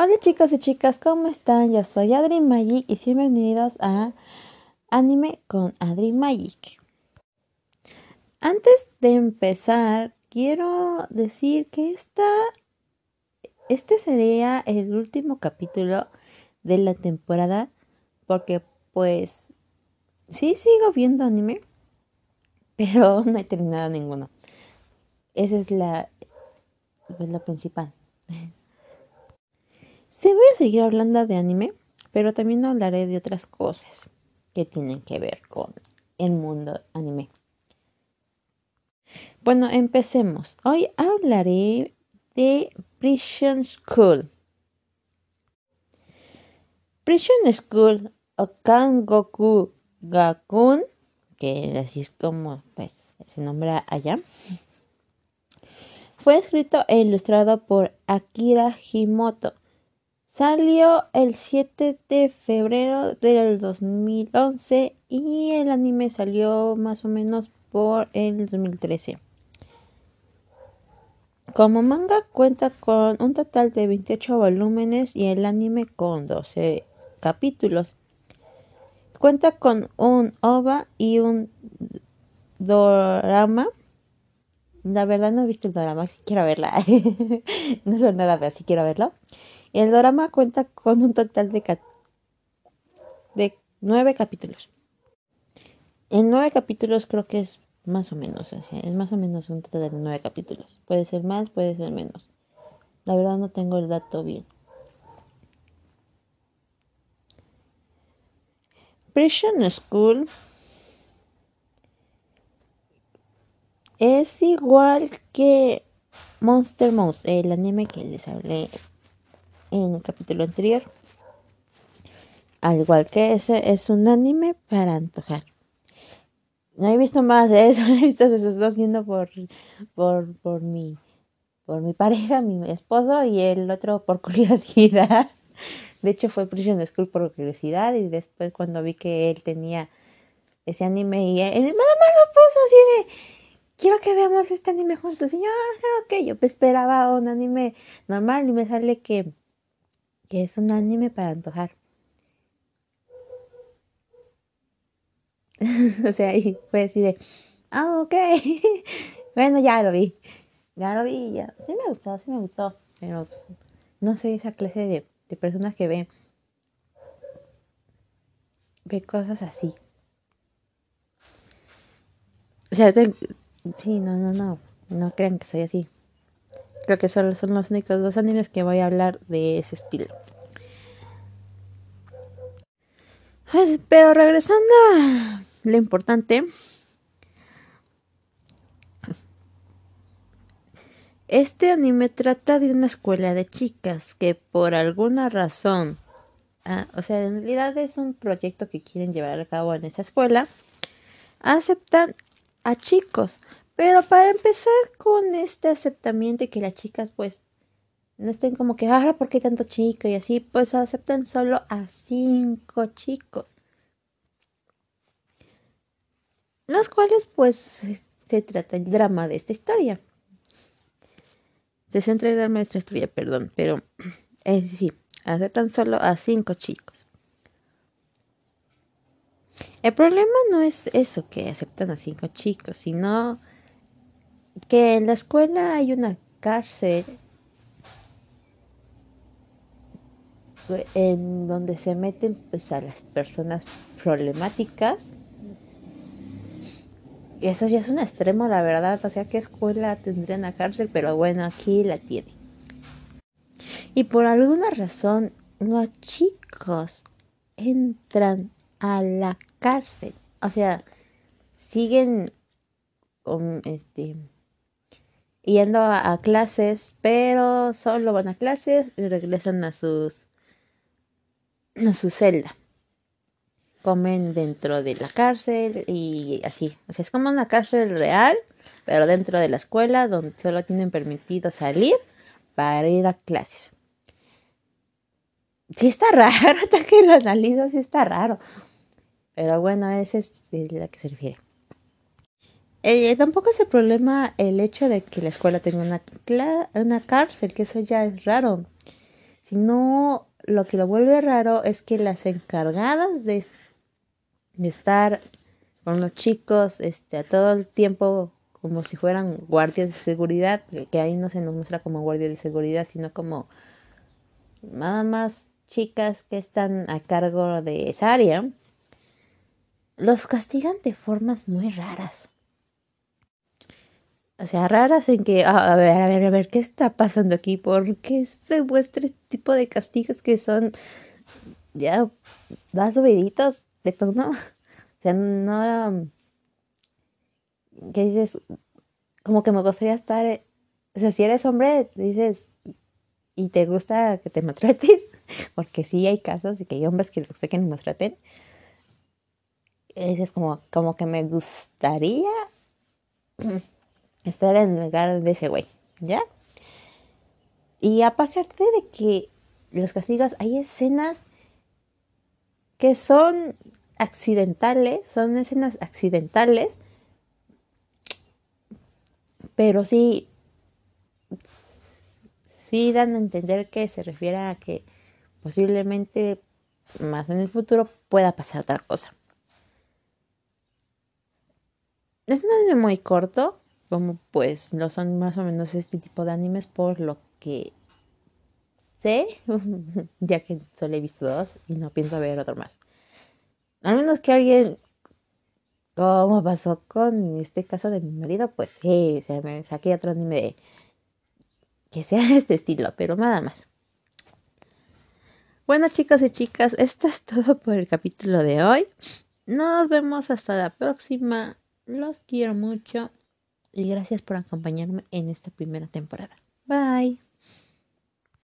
Hola chicos y chicas, ¿cómo están? Yo soy Adri Magic y bienvenidos a Anime con Adri Magic. Antes de empezar, quiero decir que esta, este sería el último capítulo de la temporada porque pues sí sigo viendo anime, pero no he terminado ninguno. Esa es la, pues, la principal. Sí voy a seguir hablando de anime, pero también hablaré de otras cosas que tienen que ver con el mundo anime. Bueno, empecemos. Hoy hablaré de Prison School. Prison School o Kangoku Gakun, que así es como pues, se nombra allá, fue escrito e ilustrado por Akira Himoto Salió el 7 de febrero del 2011 y el anime salió más o menos por el 2013. Como manga cuenta con un total de 28 volúmenes y el anime con 12 capítulos. Cuenta con un OVA y un dorama. La verdad no he visto el dorama, si quiero verla. no es nada, pero si quiero verlo. El drama cuenta con un total de, nueve capítulos. En nueve capítulos creo que es más o menos, es más o menos un total de nueve capítulos. Puede ser más, puede ser menos. La verdad no tengo el dato bien. Prison School es igual que Monster Mouse, el anime que les hablé en el capítulo anterior. Al igual que ese, es un anime para antojar. No he visto más de eso, he visto se está haciendo por, por, por mi, por mi pareja, mi esposo, y el otro por curiosidad. De hecho, fue Prison School por curiosidad, y después cuando vi que él tenía ese anime, y él, nada más lo puso así de quiero que veamos este anime juntos. Y yo, ah, ok, yo esperaba un anime normal y me sale que que es un anime para antojar. o sea, y fue así de, ah, ok, bueno, ya lo vi, ya lo vi, ya, sí me gustó, sí me gustó, pero pues, no soy esa clase de, de personas que ven, ve cosas así. O sea, sí, no, no, no, no crean que soy así. Creo que solo son los únicos dos animes que voy a hablar de ese estilo. Pero regresando a lo importante. Este anime trata de una escuela de chicas que por alguna razón, ah, o sea, en realidad es un proyecto que quieren llevar a cabo en esa escuela, aceptan a chicos pero para empezar con este aceptamiento y que las chicas pues no estén como que, ahora ¿por qué tanto chico? Y así, pues aceptan solo a cinco chicos. Los cuales pues se trata el drama de esta historia. Se centra el drama de esta historia, perdón, pero eh, sí, aceptan solo a cinco chicos. El problema no es eso que aceptan a cinco chicos, sino que en la escuela hay una cárcel en donde se meten pues, a las personas problemáticas. Y eso ya es un extremo, la verdad. O sea, ¿qué escuela tendría una cárcel? Pero bueno, aquí la tiene. Y por alguna razón, los chicos entran a la cárcel. O sea, siguen con este yendo a, clases, pero solo van a clases y regresan a sus a su celda. Comen dentro de la cárcel y así. O sea, es como una cárcel real, pero dentro de la escuela donde solo tienen permitido salir para ir a clases. Sí está raro, hasta que lo analizo, sí está raro. Pero bueno, ese es la que se refiere. Eh, tampoco es el problema el hecho de que la escuela tenga una, una cárcel, que eso ya es raro, sino lo que lo vuelve raro es que las encargadas de, estar con los chicos este, a todo el tiempo como si fueran guardias de seguridad, que ahí no se nos muestra como guardias de seguridad, sino como nada más chicas que están a cargo de esa área, los castigan de formas muy raras. O sea, raras en que, ah, a ver, a ver, a ver, ¿qué está pasando aquí? ¿Por qué se este tipo de castigos que son ya da subiditos de tono? O sea, no... ¿Qué dices? Como que me gustaría estar... O sea, si eres hombre, dices, y te gusta que te maltraten, porque sí hay casos de que hay hombres que les gusta que me maltraten, dices como, como que me gustaría estar en el lugar de ese güey, ¿ya? Y aparte de que los castigos, hay escenas que son accidentales, son escenas accidentales, pero sí, sí dan a entender que se refiere a que posiblemente más en el futuro pueda pasar otra cosa. Es un anime muy corto, como pues no son más o menos este tipo de animes por lo que sé, ya que solo he visto dos y no pienso ver otro más. A menos que alguien, como pasó con este caso de mi marido, pues sí, se me saqué otro anime que sea este estilo, pero nada más. Bueno, chicos y chicas, esto es todo por el capítulo de hoy. Nos vemos hasta la próxima. Los quiero mucho y gracias por acompañarme en esta primera temporada. Bye.